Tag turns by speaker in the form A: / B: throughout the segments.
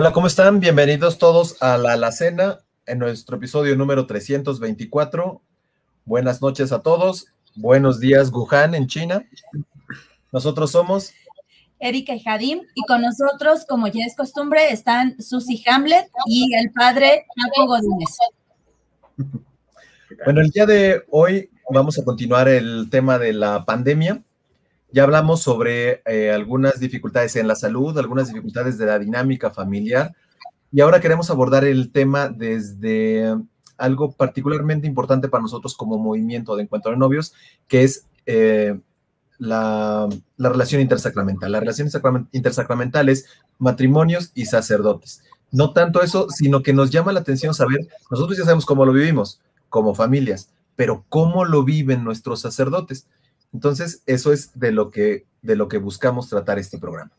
A: Hola, ¿cómo están? Bienvenidos todos a la Alacena en nuestro episodio número 324. Buenas noches a todos. Buenos días, Wuhan, en China. Nosotros somos
B: Erika y Jadim, y con nosotros, como ya es costumbre, están Susi Hamlet y el padre Paco Godínez.
A: Bueno, el día de hoy vamos a continuar el tema de la pandemia. Ya hablamos sobre eh, algunas dificultades en la salud, algunas dificultades de la dinámica familiar, y ahora queremos abordar el tema desde algo particularmente importante para nosotros como movimiento de encuentro de novios, que es eh, la, relación intersacramental. La relación intersacramental es matrimonios y sacerdotes. No tanto eso, sino que nos llama la atención saber, nosotros ya sabemos cómo lo vivimos como familias, pero cómo lo viven nuestros sacerdotes. Entonces, eso es de lo que, de lo que buscamos tratar este programa.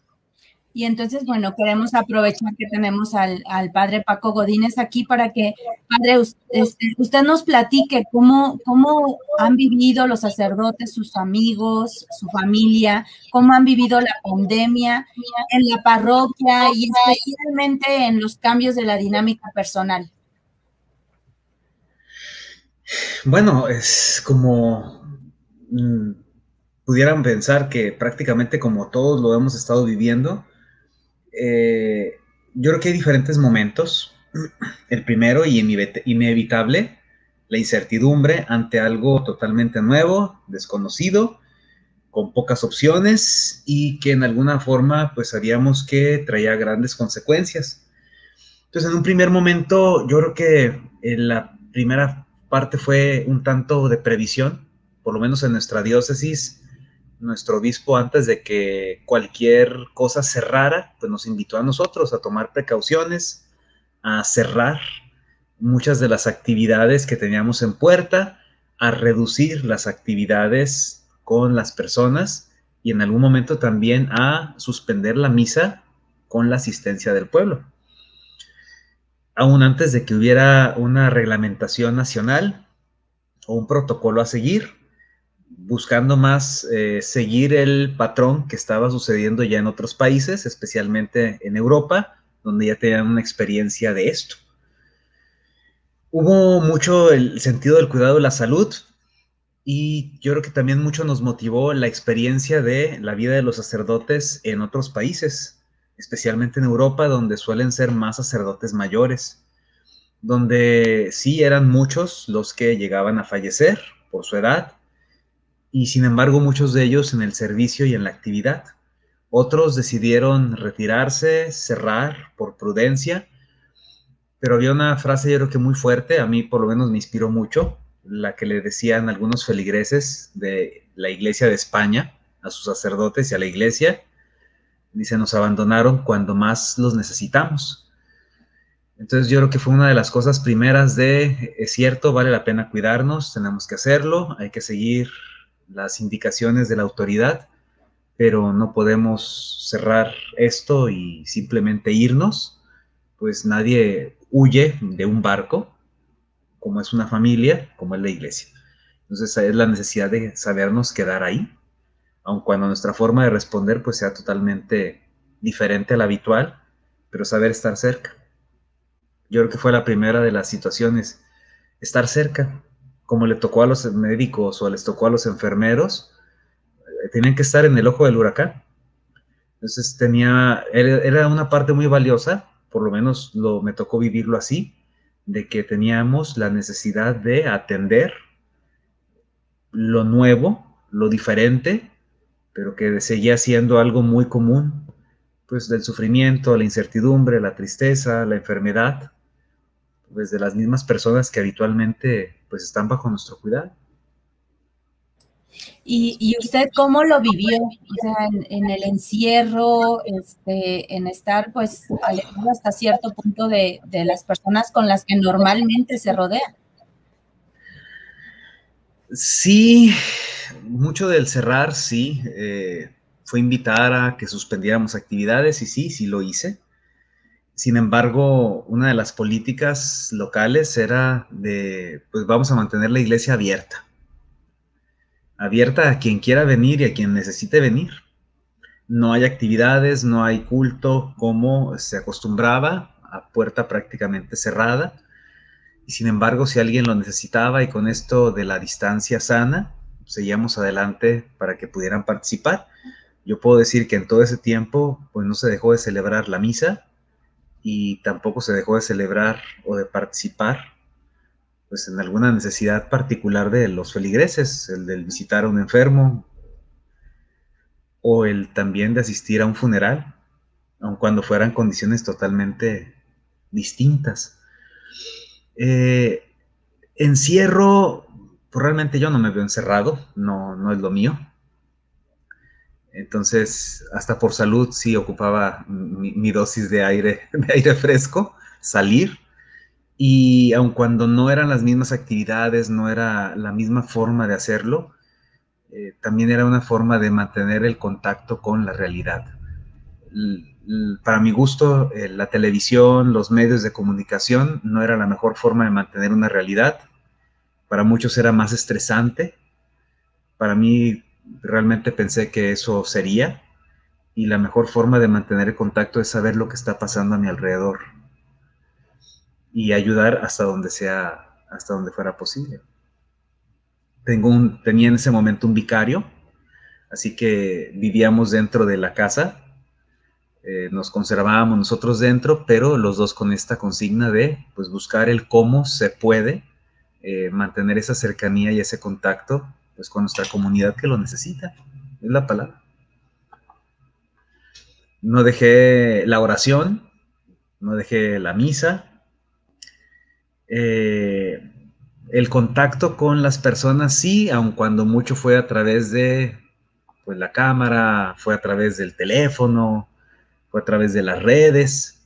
B: Y entonces, bueno, queremos aprovechar que tenemos al, padre Paco Godínez aquí para que, padre, este, usted, nos platique cómo, cómo han vivido los sacerdotes, sus amigos, su familia, cómo han vivido la pandemia en la parroquia y especialmente en los cambios de la dinámica personal.
C: Bueno, es como mm, pudieran pensar que prácticamente como todos lo hemos estado viviendo, eh, yo creo que hay diferentes momentos. El primero y inevitable, la incertidumbre ante algo totalmente nuevo, desconocido, con pocas opciones y que en alguna forma pues sabíamos que traía grandes consecuencias. Entonces en un primer momento yo creo que en la primera parte fue un tanto de previsión, por lo menos en nuestra diócesis, nuestro obispo antes de que cualquier cosa cerrara, pues nos invitó a nosotros a tomar precauciones, a cerrar muchas de las actividades que teníamos en puerta, a reducir las actividades con las personas y en algún momento también a suspender la misa con la asistencia del pueblo. Aún antes de que hubiera una reglamentación nacional o un protocolo a seguir, buscando más eh, seguir el patrón que estaba sucediendo ya en otros países, especialmente en Europa, donde ya tenían una experiencia de esto. Hubo mucho el sentido del cuidado de la salud y yo creo que también mucho nos motivó la experiencia de la vida de los sacerdotes en otros países, especialmente en Europa, donde suelen ser más sacerdotes mayores, donde sí eran muchos los que llegaban a fallecer por su edad, y sin embargo muchos de ellos en el servicio y en la actividad. Otros decidieron retirarse, cerrar por prudencia, pero había una frase yo creo que muy fuerte, a mí por lo menos me inspiró mucho, la que le decían algunos feligreses de la iglesia de España a sus sacerdotes y a la iglesia. Dice, nos abandonaron cuando más los necesitamos. Entonces yo creo que fue una de las cosas primeras de, es cierto, vale la pena cuidarnos, tenemos que hacerlo, hay que seguir las indicaciones de la autoridad, pero no podemos cerrar esto y simplemente irnos, pues nadie huye de un barco, como es una familia, como es la iglesia. Entonces es la necesidad de sabernos quedar ahí, aun cuando nuestra forma de responder pues sea totalmente diferente a la habitual, pero saber estar cerca. Yo creo que fue la primera de las situaciones, estar cerca, como le tocó a los médicos o les tocó a los enfermeros, eh, tenían que estar en el ojo del huracán. Entonces tenía, era una parte muy valiosa, por lo menos lo, me tocó vivirlo así, de que teníamos la necesidad de atender lo nuevo, lo diferente, pero que seguía siendo algo muy común, pues del sufrimiento, la incertidumbre, la tristeza, la enfermedad, pues de las mismas personas que habitualmente pues están bajo nuestro cuidado.
B: ¿Y, usted cómo lo vivió? O sea, en, el encierro, este, en estar pues alejado hasta cierto punto de, las personas con las que normalmente se rodea.
C: Sí, mucho del cerrar, sí. Eh, fue invitar a que suspendiéramos actividades y sí, sí lo hice. Sin embargo, una de las políticas locales era de, pues vamos a mantener la iglesia abierta. Abierta a quien quiera venir y a quien necesite venir. no hay actividades, no hay culto como se acostumbraba, a puerta prácticamente cerrada. Y sin embargo, si alguien lo necesitaba y con esto de la distancia sana, seguíamos adelante para que pudieran participar. Yo puedo decir que en todo ese tiempo, pues no se dejó de celebrar la misa y tampoco se dejó de celebrar o de participar, pues en alguna necesidad particular de los feligreses, el del visitar a un enfermo o el también de asistir a un funeral, aun cuando fueran condiciones totalmente distintas. Eh, encierro, pues realmente yo no me veo encerrado, no, no es lo mío. Entonces, hasta por salud sí ocupaba mi, dosis de aire, de aire fresco, salir. Y aun cuando no eran las mismas actividades, no era la misma forma de hacerlo, eh, también era una forma de mantener el contacto con la realidad. para mi gusto, eh, la televisión, los medios de comunicación no era la mejor forma de mantener una realidad. Para muchos era más estresante. Para mí realmente pensé que eso sería y la mejor forma de mantener el contacto es saber lo que está pasando a mi alrededor y ayudar hasta donde sea, hasta donde fuera posible. Tenía en ese momento un vicario, así que vivíamos dentro de la casa, eh, nos conservábamos nosotros dentro, pero los dos con esta consigna de pues, buscar el cómo se puede eh, mantener esa cercanía y ese contacto pues con nuestra comunidad que lo necesita. Es la palabra. No dejé la oración, no dejé la misa. Eh, el contacto con las personas sí, aun cuando mucho fue a través de pues, la cámara, fue a través del teléfono, fue a través de las redes.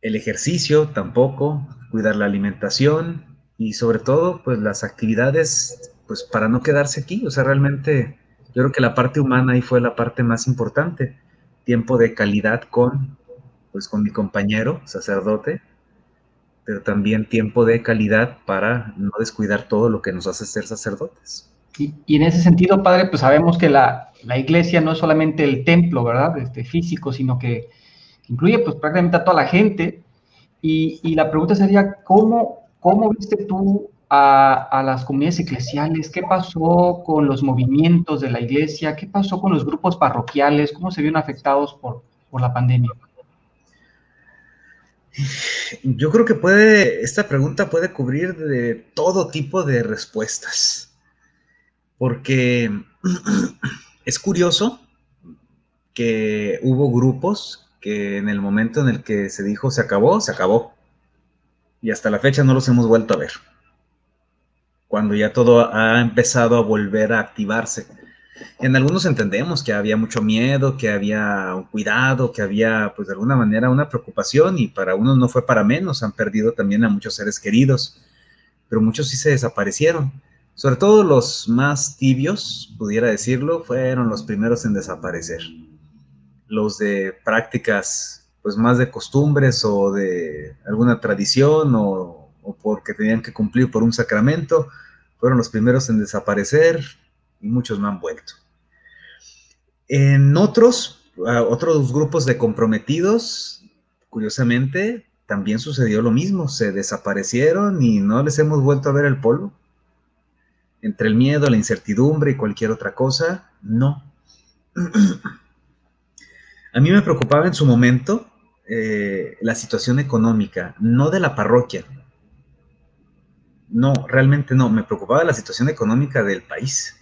C: El ejercicio tampoco, cuidar la alimentación, y sobre todo, pues las actividades, pues para no quedarse aquí, o sea, realmente yo creo que la parte humana ahí fue la parte más importante, tiempo de calidad con, pues con mi compañero, sacerdote, pero también tiempo de calidad para no descuidar todo lo que nos hace ser sacerdotes.
D: Y, en ese sentido, padre, pues sabemos que la, la, iglesia no es solamente el templo, ¿verdad? Este, físico, sino que incluye pues prácticamente a toda la gente. Y, y la pregunta sería, ¿cómo ¿Cómo viste tú a, las comunidades eclesiales? ¿Qué pasó con los movimientos de la iglesia? ¿Qué pasó con los grupos parroquiales? ¿Cómo se vieron afectados por, la pandemia?
C: Yo creo que puede, esta pregunta puede cubrir de todo tipo de respuestas, porque es curioso que hubo grupos que en el momento en el que se dijo se acabó, se acabó y hasta la fecha no los hemos vuelto a ver. Cuando ya todo ha empezado a volver a activarse. En algunos entendemos que había mucho miedo, que había un cuidado, que había, pues de alguna manera, una preocupación y para unos no fue para menos, han perdido también a muchos seres queridos, pero muchos sí se desaparecieron. Sobre todo los más tibios, pudiera decirlo, fueron los primeros en desaparecer. Los de prácticas pues más de costumbres o de alguna tradición o, porque tenían que cumplir por un sacramento, fueron los primeros en desaparecer y muchos no han vuelto. En otros, otros grupos de comprometidos, curiosamente, también sucedió lo mismo, se desaparecieron y no les hemos vuelto a ver el polvo. Entre el miedo, la incertidumbre y cualquier otra cosa, no. A mí me preocupaba en su momento eh, la situación económica, no de la parroquia. No, realmente no. Me preocupaba la situación económica del país,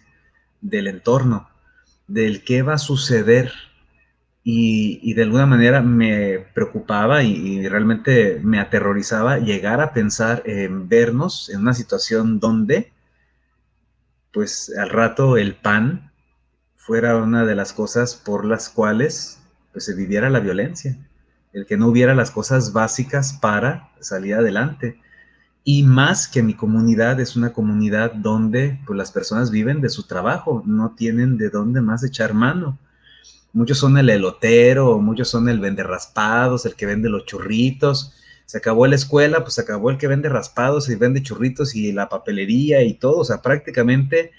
C: del entorno, del qué va a suceder. Y, de alguna manera me preocupaba y, realmente me aterrorizaba llegar a pensar en vernos en una situación donde, pues al rato el pan fuera una de las cosas por las cuales pues, se viviera la violencia el que no hubiera las cosas básicas para salir adelante. Y más que mi comunidad es una comunidad donde pues, las personas viven de su trabajo, no tienen de dónde más echar mano. Muchos son el elotero, muchos son el vende raspados, el que vende los churritos. Se acabó la escuela, pues se acabó el que vende raspados y vende churritos y la papelería y todo. O sea, prácticamente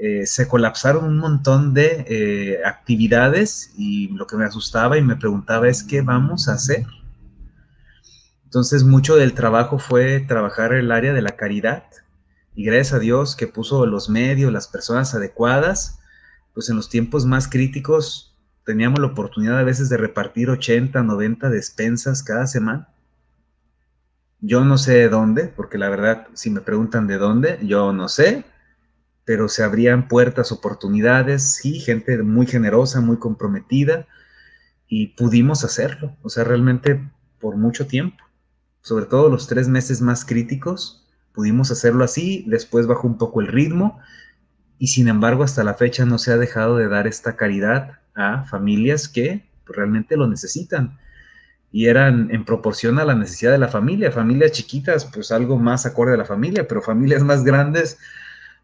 C: eh, se colapsaron un montón de eh, actividades y lo que me asustaba y me preguntaba es qué vamos a hacer. Entonces mucho del trabajo fue trabajar el área de la caridad y gracias a Dios que puso los medios, las personas adecuadas, pues en los tiempos más críticos teníamos la oportunidad a veces de repartir 80, 90 despensas cada semana. Yo no sé de dónde, porque la verdad, si me preguntan de dónde, yo no sé, pero se abrían puertas, oportunidades, sí, gente muy generosa, muy comprometida, y pudimos hacerlo, o sea, realmente por mucho tiempo, sobre todo los tres meses más críticos, pudimos hacerlo así, después bajó un poco el ritmo, y sin embargo hasta la fecha no se ha dejado de dar esta caridad a familias que realmente lo necesitan y eran en proporción a la necesidad de la familia. Familias chiquitas, pues algo más acorde a la familia, pero familias más grandes,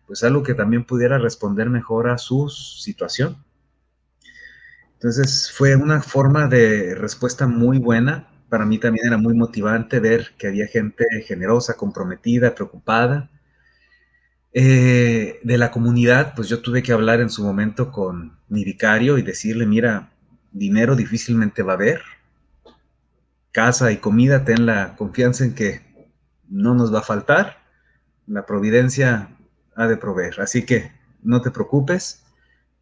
C: pues algo que también pudiera responder mejor a su situación. Entonces fue una forma de respuesta muy buena. Para mí también era muy motivante ver que había gente generosa, comprometida, preocupada. Eh, de la comunidad, pues yo tuve que hablar en su momento con mi vicario y decirle, mira, dinero difícilmente va a haber. Casa y comida, ten la confianza en que no nos va a faltar. La providencia ha de proveer. Así que no te preocupes,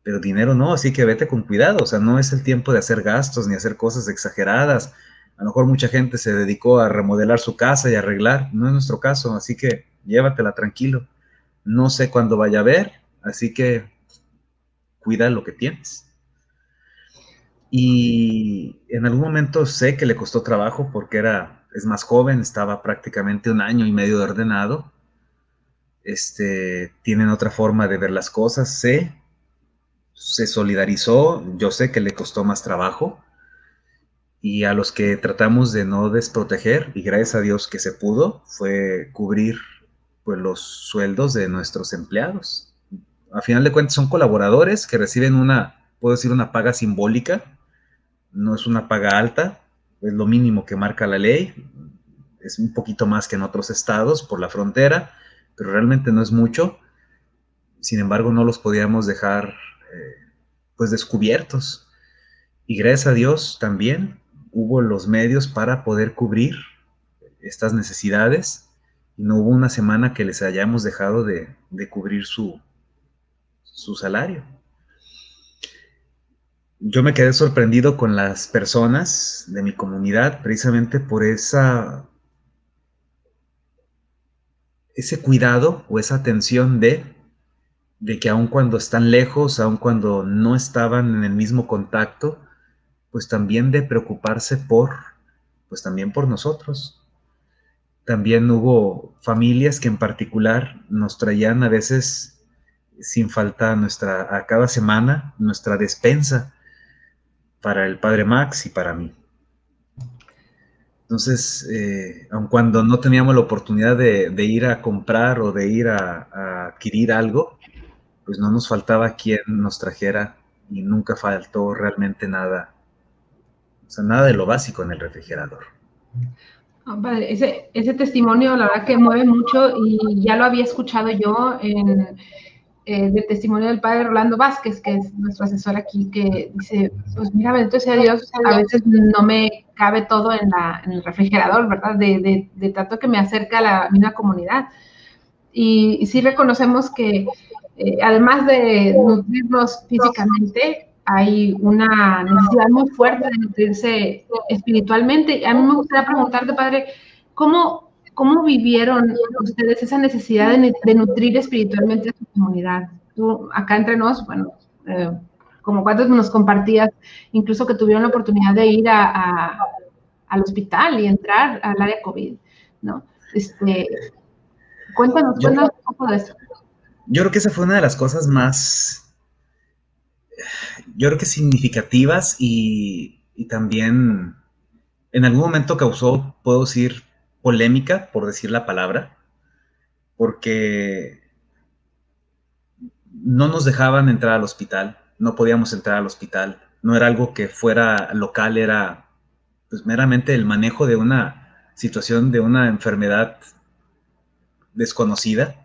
C: pero dinero no, así que vete con cuidado. O sea, no es el tiempo de hacer gastos ni hacer cosas exageradas. A lo mejor mucha gente se dedicó a remodelar su casa y arreglar. No es nuestro caso, así que llévatela tranquilo. No sé cuándo vaya a ver, así que cuida lo que tienes. Y en algún momento sé que le costó trabajo porque era, es más joven, estaba prácticamente un año y medio de ordenado este, tienen otra forma de ver las cosas, sé, se solidarizó, yo sé que le costó más trabajo, y a los que tratamos de no desproteger, y gracias a Dios que se pudo, fue cubrir pues, los sueldos de nuestros empleados. A final de cuentas son colaboradores que reciben una, puedo decir, una paga simbólica, no es una paga alta, es lo mínimo que marca la ley, es un poquito más que en otros estados por la frontera, pero realmente no es mucho. Sin embargo, no los podíamos dejar eh, pues descubiertos. Y gracias a Dios también hubo los medios para poder cubrir estas necesidades y no hubo una semana que les hayamos dejado de, de cubrir su, su salario. Yo me quedé sorprendido con las personas de mi comunidad precisamente por esa ese cuidado o esa atención de, de que aun cuando están lejos, aun cuando no estaban en el mismo contacto, pues también de preocuparse por, pues también por nosotros. También hubo familias que en particular nos traían a veces sin falta nuestra, a cada semana, nuestra despensa para el padre Max y para mí. Entonces, eh, aun cuando no teníamos la oportunidad de, ir a comprar o de ir a, adquirir algo, pues no nos faltaba quien nos trajera y nunca faltó realmente nada, o sea, nada de lo básico en el refrigerador.
E: Ah, ese, ese testimonio, la verdad que mueve mucho y ya lo había escuchado yo en eh, del testimonio del padre Rolando Vázquez, que es nuestro asesor aquí, que dice, pues mira, bendito sea Dios, a veces no me cabe todo en, la, en el refrigerador, ¿verdad? De, de, tanto que me acerca a la misma comunidad. Y, sí reconocemos que eh, además de nutrirnos físicamente, hay una necesidad muy fuerte de nutrirse espiritualmente. A mí me gustaría preguntarte, padre, ¿cómo ¿Cómo vivieron ustedes esa necesidad de, nutrir espiritualmente a su comunidad? Tú, acá entre nos, bueno, eh, como cuántos nos compartías, incluso que tuvieron la oportunidad de ir a, al hospital y entrar al área COVID, ¿no? Este, cuéntanos, cuéntanos un poco de eso.
C: Yo creo que esa fue una de las cosas más, yo creo que significativas y, y también en algún momento causó, puedo decir, polémica, por decir la palabra, porque no nos dejaban entrar al hospital, no podíamos entrar al hospital, no era algo que fuera local, era pues meramente el manejo de una situación de una enfermedad desconocida.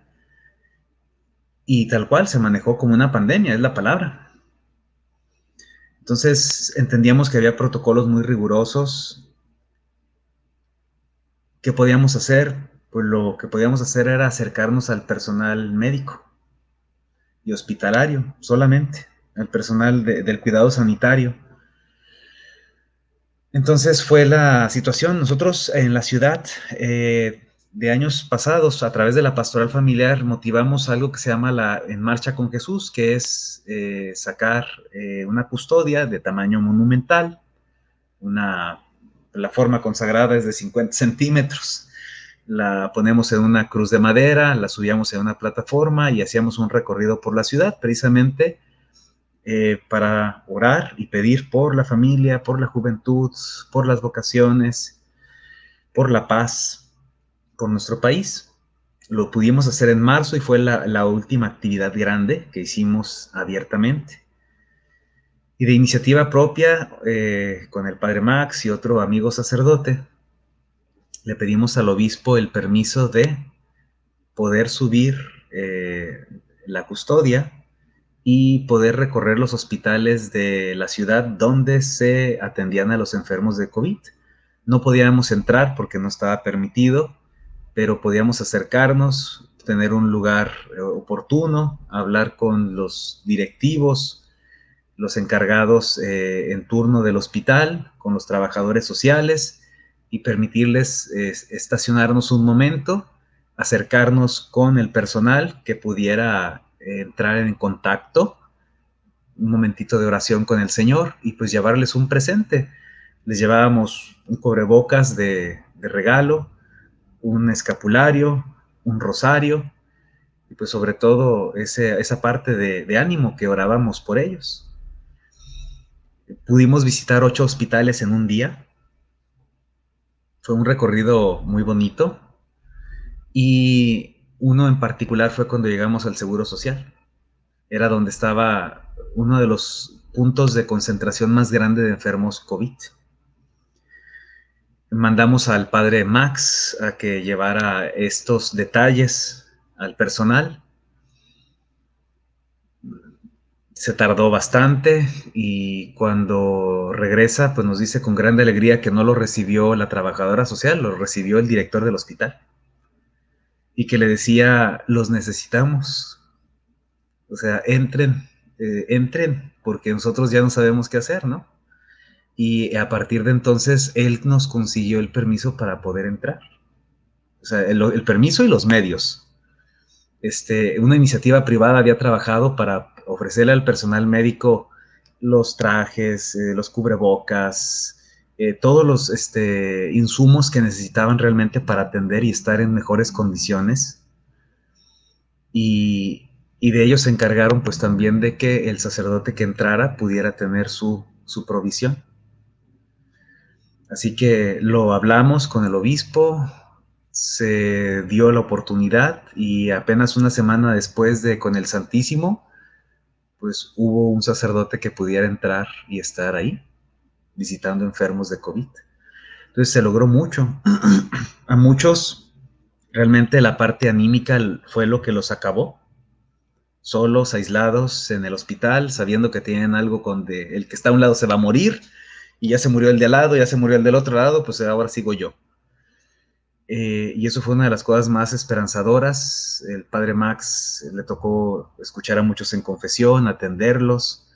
C: y tal cual se manejó como una pandemia, es la palabra. Entonces entendíamos que había protocolos muy rigurosos. ¿Qué podíamos hacer? Pues lo que podíamos hacer era acercarnos al personal médico y hospitalario solamente, al personal del cuidado sanitario. Entonces fue la situación. Nosotros en la ciudad eh, de años pasados, a través de la pastoral familiar, motivamos algo que se llama la En Marcha con Jesús, que es eh, sacar eh, una custodia de tamaño monumental, una, la forma consagrada es de 50 centímetros, la ponemos en una cruz de madera, la subíamos en una plataforma y hacíamos un recorrido por la ciudad, precisamente eh, para orar y pedir por la familia, por la juventud, por las vocaciones, por la paz con nuestro país. Lo pudimos hacer en marzo y fue la, última actividad grande que hicimos abiertamente. Y de iniciativa propia, eh, con el padre Max y otro amigo sacerdote, le pedimos al obispo el permiso de poder subir eh, la custodia y poder recorrer los hospitales de la ciudad donde se atendían a los enfermos de COVID. No podíamos entrar porque no estaba permitido, pero podíamos acercarnos, tener un lugar eh, oportuno, hablar con los directivos, los encargados eh, en turno del hospital, con los trabajadores sociales y permitirles estacionarnos un momento, acercarnos con el personal que pudiera eh, entrar en contacto, un momentito de oración con el Señor y pues llevarles un presente. Les llevábamos un cubrebocas de, de regalo, un escapulario, un rosario, y pues sobre todo esa parte de, ánimo que orábamos por ellos. Pudimos visitar ocho hospitales en un día. Fue un recorrido muy bonito. Y uno en particular fue cuando llegamos al Seguro Social. Era donde estaba uno de los puntos de concentración más grande de enfermos COVID mandamos al padre Max a que llevara estos detalles al personal. Se tardó bastante y cuando regresa, pues nos dice con gran alegría que no lo recibió la trabajadora social, lo recibió el director del hospital. Y que le decía, los necesitamos. O sea, entren, eh, entren, porque nosotros ya no sabemos qué hacer, ¿no? y a partir de entonces él nos consiguió el permiso para poder entrar. O sea, el, permiso y los medios. Este, una iniciativa privada había trabajado para ofrecerle al personal médico los trajes, eh, los cubrebocas, eh, todos los este, insumos que necesitaban realmente para atender y estar en mejores condiciones. Y, y, de ellos se encargaron pues también de que el sacerdote que entrara pudiera tener su, su provisión. Así que lo hablamos con el obispo, se dio la oportunidad y apenas una semana después de con el Santísimo, pues hubo un sacerdote que pudiera entrar y estar ahí, visitando enfermos de COVID. Entonces se logró mucho. A muchos realmente la parte anímica fue lo que los acabó. Solos, aislados en el hospital, sabiendo que tienen algo con el que está a un lado se va a morir y ya se murió el de al lado, ya se murió el del otro lado, pues ahora sigo yo. Eh, y eso fue una de las cosas más esperanzadoras. El padre Max le tocó escuchar a muchos en confesión, atenderlos,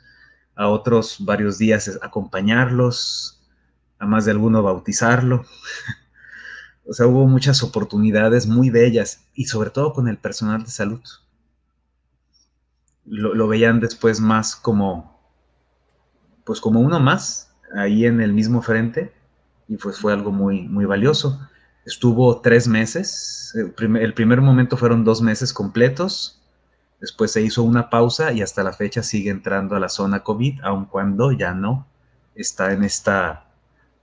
C: a otros varios días acompañarlos, a más de alguno bautizarlo. o sea, hubo muchas oportunidades muy bellas y sobre todo con el personal de salud. Lo, lo veían después más como, pues como uno más, ahí en el mismo frente y pues fue algo muy, muy valioso. Estuvo tres meses, el primer, momento fueron dos meses completos, después se hizo una pausa y hasta la fecha sigue entrando a la zona COVID, aun cuando ya no está en esta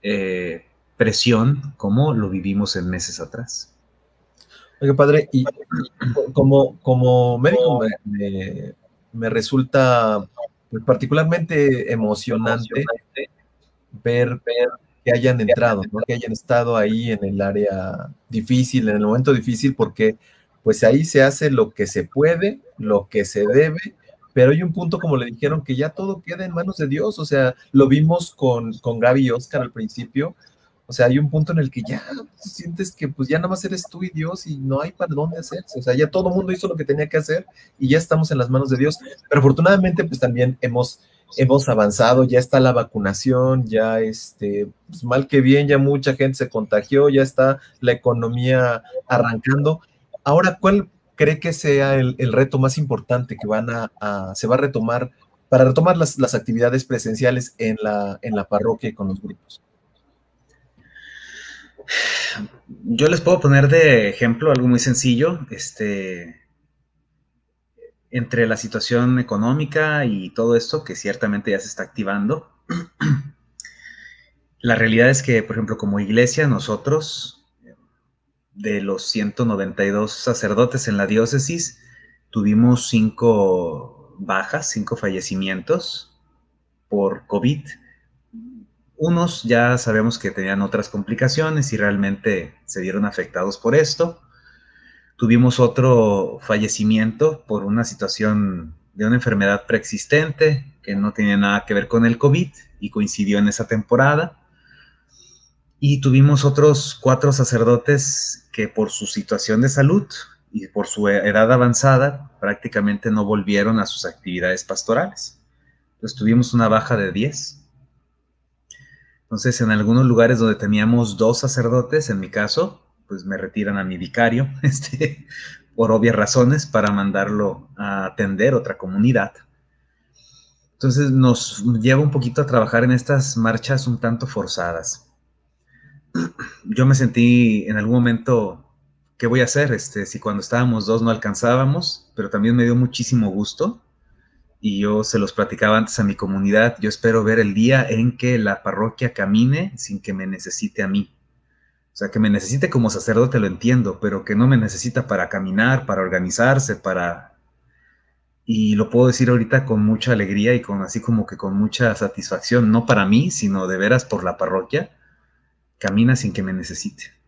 C: eh, presión como lo vivimos en meses atrás.
A: Oiga, padre, y como, como médico me, resulta particularmente emocionante ver, que hayan entrado, que hayan estado ahí en el área difícil, en el momento difícil, porque pues ahí se hace lo que se puede, lo que se debe, pero hay un punto, como le dijeron, que ya todo queda en manos de Dios, o sea, lo vimos con, con Gaby y Oscar al principio, o sea, hay un punto en el que ya sientes que pues ya nada más eres tú y Dios y no hay para dónde hacerse. O sea, ya todo el mundo hizo lo que tenía que hacer y ya estamos en las manos de Dios. Pero afortunadamente pues también hemos, hemos avanzado, ya está la vacunación, ya este, pues mal que bien, ya mucha gente se contagió, ya está la economía arrancando. Ahora, ¿cuál cree que sea el, reto más importante que van a, se va a retomar para retomar las, las actividades presenciales en la, en la parroquia y con los grupos?
C: Yo les puedo poner de ejemplo algo muy sencillo, este, entre la situación económica y todo esto, que ciertamente ya se está activando. La realidad es que, por ejemplo, como iglesia, nosotros, de los 192 sacerdotes en la diócesis, tuvimos cinco bajas, cinco fallecimientos por COVID unos ya sabemos que tenían otras complicaciones y realmente se vieron afectados por esto. Tuvimos otro fallecimiento por una situación de una enfermedad preexistente que no tenía nada que ver con el COVID y coincidió en esa temporada. Y tuvimos otros cuatro sacerdotes que por su situación de salud y por su edad avanzada prácticamente no volvieron a sus actividades pastorales. Entonces tuvimos una baja de 10 entonces, en algunos lugares donde teníamos dos sacerdotes, en mi caso, pues me retiran a mi vicario, este, por obvias razones, para mandarlo a atender otra comunidad. Entonces nos lleva un poquito a trabajar en estas marchas un tanto forzadas. Yo me sentí en algún momento, ¿qué voy a hacer? Este, si cuando estábamos dos no alcanzábamos, pero también me dio muchísimo gusto y yo se los platicaba antes a mi comunidad, yo espero ver el día en que la parroquia camine sin que me necesite a mí. O sea, que me necesite como sacerdote lo entiendo, pero que no me necesita para caminar, para organizarse, para... Y lo puedo decir ahorita con mucha alegría y con así como que con mucha satisfacción, no para mí, sino de veras por la parroquia, camina sin que me necesite.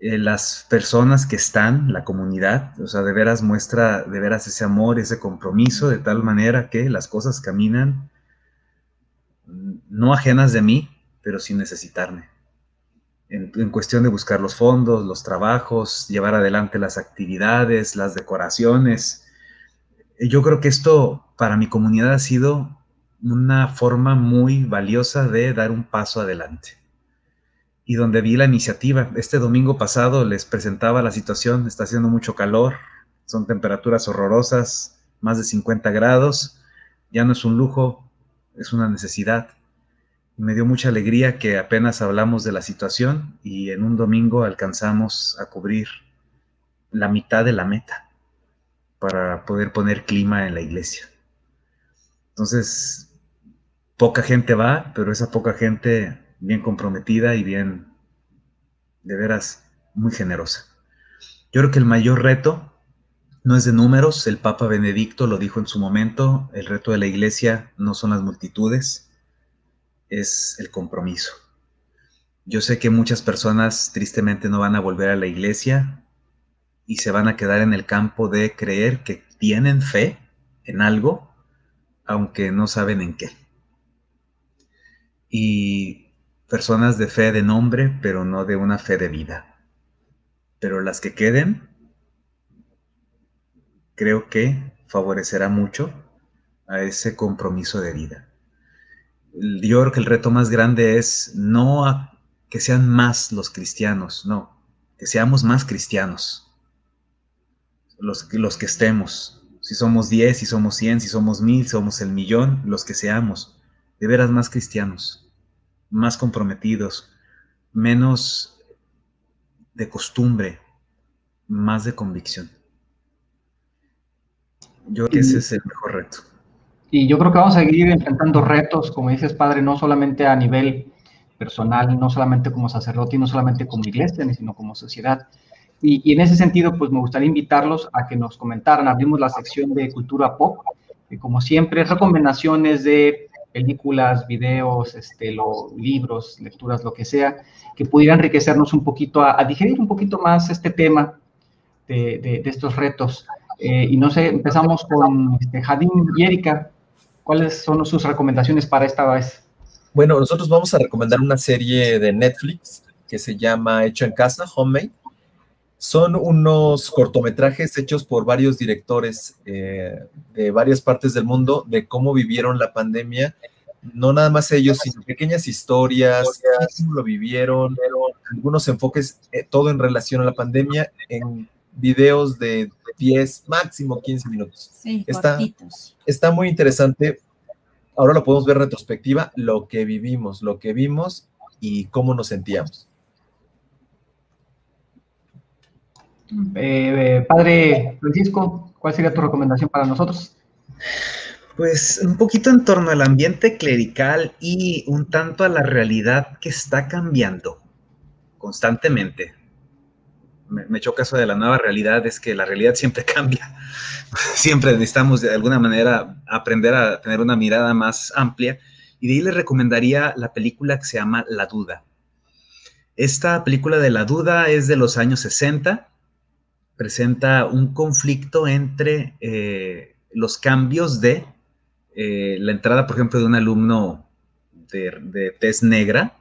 C: Eh, las personas que están, la comunidad, o sea, de veras muestra de veras ese amor, ese compromiso, de tal manera que las cosas caminan no ajenas de mí, pero sin necesitarme. En, cuestión de buscar los fondos, los trabajos, llevar adelante las actividades, las decoraciones. Yo creo que esto para mi comunidad ha sido una forma muy valiosa de dar un paso adelante y donde vi la iniciativa. Este domingo pasado les presentaba la situación, está haciendo mucho calor, son temperaturas horrorosas, más de 50 grados, ya no es un lujo, es una necesidad. Me dio mucha alegría que apenas hablamos de la situación y en un domingo alcanzamos a cubrir la mitad de la meta para poder poner clima en la iglesia. Entonces, poca gente va, pero esa poca gente bien comprometida y bien, de veras, muy generosa. Yo creo que el mayor reto no es de números, el Papa Benedicto lo dijo en su momento, el reto de la iglesia no son las multitudes, es el compromiso. Yo sé que muchas personas tristemente no van a volver a la iglesia y se van a quedar en el campo de creer que tienen fe en algo, aunque no saben en qué. Y personas de fe de nombre, pero no de una fe de vida. Pero las que queden, creo que favorecerá mucho a ese compromiso de vida. Yo creo que el reto más grande es no que sean más los cristianos, no, que seamos más cristianos, los, los que estemos. Si somos 10, si somos 100, si somos mil, si somos el millón, los que seamos, de veras más cristianos más comprometidos, menos de costumbre, más de convicción. Yo creo que ese es el mejor reto.
D: Y yo creo que vamos a seguir enfrentando retos, como dices, padre, no solamente a nivel personal, no solamente como sacerdote, y no solamente como iglesia, sino como sociedad. Y, y, en ese sentido, pues me gustaría invitarlos a que nos comentaran. Abrimos la sección de cultura pop, que como siempre, recomendaciones de películas, videos, este, libros, lecturas, lo que sea, que pudiera enriquecernos un poquito, a, digerir un poquito más este tema de, estos retos. Eh, y no sé, empezamos con este, y Erika. ¿Cuáles son sus recomendaciones para esta vez?
A: Bueno, nosotros vamos a recomendar una serie de Netflix que se llama Hecho en Casa, Homemade. Son unos cortometrajes hechos por varios directores eh, de varias partes del mundo de cómo vivieron la pandemia. No nada más ellos, sino pequeñas historias, cómo lo vivieron, algunos enfoques, eh, todo en relación a la pandemia, en videos de 10, máximo 15 minutos.
B: Sí,
A: está, está muy interesante. Ahora lo podemos ver retrospectiva, lo que vivimos, lo que vimos y cómo nos sentíamos.
D: Eh, padre Francisco, ¿cuál sería tu recomendación para nosotros?
C: Pues un poquito en torno al ambiente clerical y un tanto a la realidad que está cambiando constantemente. Me, me choca de la nueva realidad, es que la realidad siempre cambia. siempre necesitamos de alguna manera aprender a tener una mirada más amplia. Y de ahí les recomendaría la película que se llama La Duda. Esta película de La Duda es de los años 60 presenta un conflicto entre eh, los cambios de eh, la entrada, por ejemplo, de un alumno de tez negra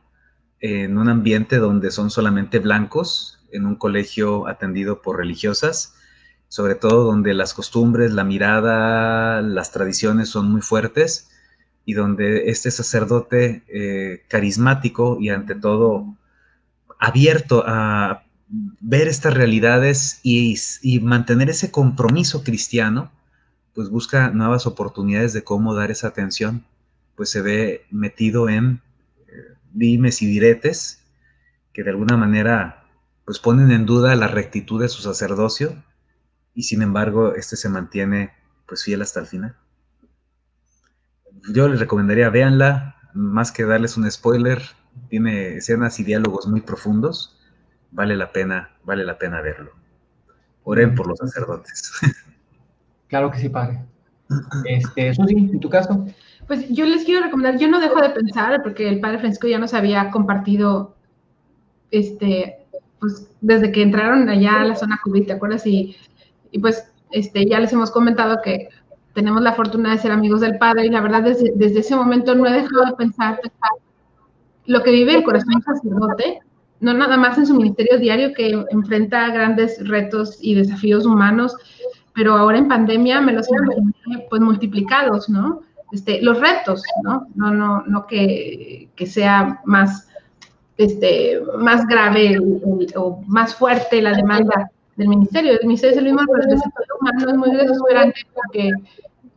C: en un ambiente donde son solamente blancos, en un colegio atendido por religiosas, sobre todo donde las costumbres, la mirada, las tradiciones son muy fuertes y donde este sacerdote eh, carismático y ante todo abierto a ver estas realidades y, mantener ese compromiso cristiano, pues busca nuevas oportunidades de cómo dar esa atención, pues se ve metido en eh, dimes y diretes que de alguna manera pues ponen en duda la rectitud de su sacerdocio y sin embargo este se mantiene pues fiel hasta el final. Yo les recomendaría véanla, más que darles un spoiler, tiene escenas y diálogos muy profundos vale la pena, vale la pena verlo. Oren por los sacerdotes.
D: Claro que sí, padre. Este, Susi, ¿en tu caso?
E: Pues yo les quiero recomendar, yo no dejo de pensar, porque el padre Francisco ya nos había compartido, este, pues desde que entraron allá a la zona COVID, ¿te acuerdas? Y, pues este, ya les hemos comentado que tenemos la fortuna de ser amigos del padre y la verdad desde, desde ese momento no he dejado de pensar, pensar lo que vive el corazón sacerdote no nada más en su ministerio diario que enfrenta grandes retos y desafíos humanos, pero ahora en pandemia me los imaginé pues multiplicados, ¿no? Este, los retos, ¿no? No, no, no que, que sea más, este, más grave o, más fuerte la demanda del ministerio. El ministerio el desafío humano es muy desesperante porque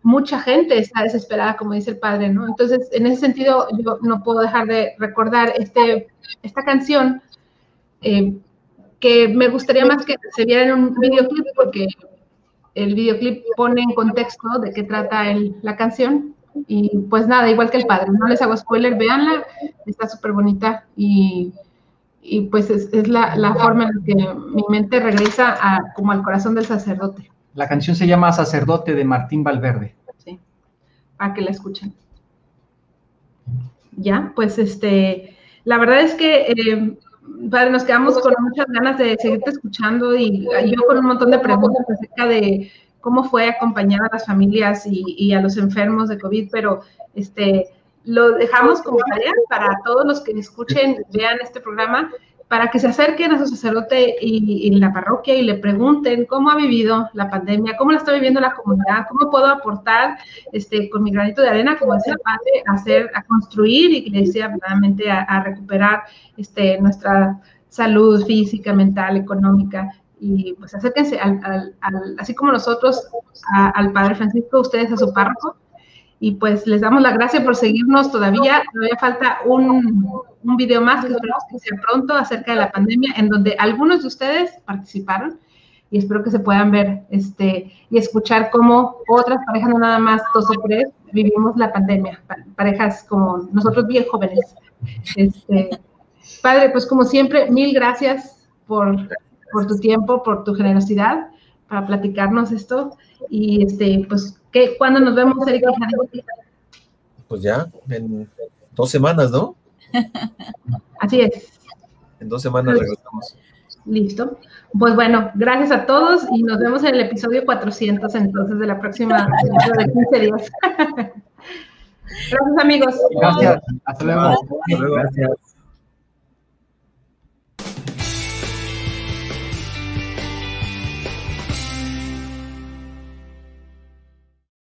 E: mucha gente está desesperada, como dice el padre, ¿no? Entonces, en ese sentido, yo no puedo dejar de recordar este, esta canción eh, que me gustaría más que se viera en un videoclip porque el videoclip pone en contexto de qué trata el, la canción y pues nada, igual que el padre, no les hago spoiler, véanla, está súper bonita y, y, pues es, es la, la, forma en la que mi mente regresa a, como al corazón del sacerdote.
D: La canción se llama Sacerdote de Martín Valverde.
E: Sí, para que la escuchen. Ya, pues este, la verdad es que eh, Padre, nos quedamos con muchas ganas de seguirte escuchando y yo con un montón de preguntas acerca de cómo fue acompañar a las familias y, a los enfermos de COVID, pero este, lo dejamos como tarea para todos los que escuchen, vean este programa para que se acerquen a su sacerdote y, en la parroquia y le pregunten cómo ha vivido la pandemia, cómo la está viviendo la comunidad, cómo puedo aportar este, con mi granito de arena, como decía padre, a, hacer, a construir y, le decía, verdaderamente, a, recuperar este, nuestra salud física, mental, económica. Y pues acérquense, al, así como nosotros, al Padre Francisco, ustedes a su párroco, y pues les damos la gracia por seguirnos todavía. Todavía falta un, un video más que esperamos que sea pronto acerca de la pandemia, en donde algunos de ustedes participaron y espero que se puedan ver este, y escuchar cómo otras parejas, no nada más dos o tres, vivimos la pandemia, parejas como nosotros bien jóvenes. Este, padre, pues como siempre, mil gracias por, por tu tiempo, por tu generosidad para platicarnos esto y este, pues ¿Qué, ¿Cuándo nos vemos, Erika?
A: Pues ya, en dos semanas, ¿no?
E: Así es.
A: En dos semanas regresamos.
E: Listo. Pues bueno, gracias a todos y nos vemos en el episodio 400 entonces de la próxima de 15 días. gracias amigos.
D: Gracias. Hasta luego.
C: Gracias.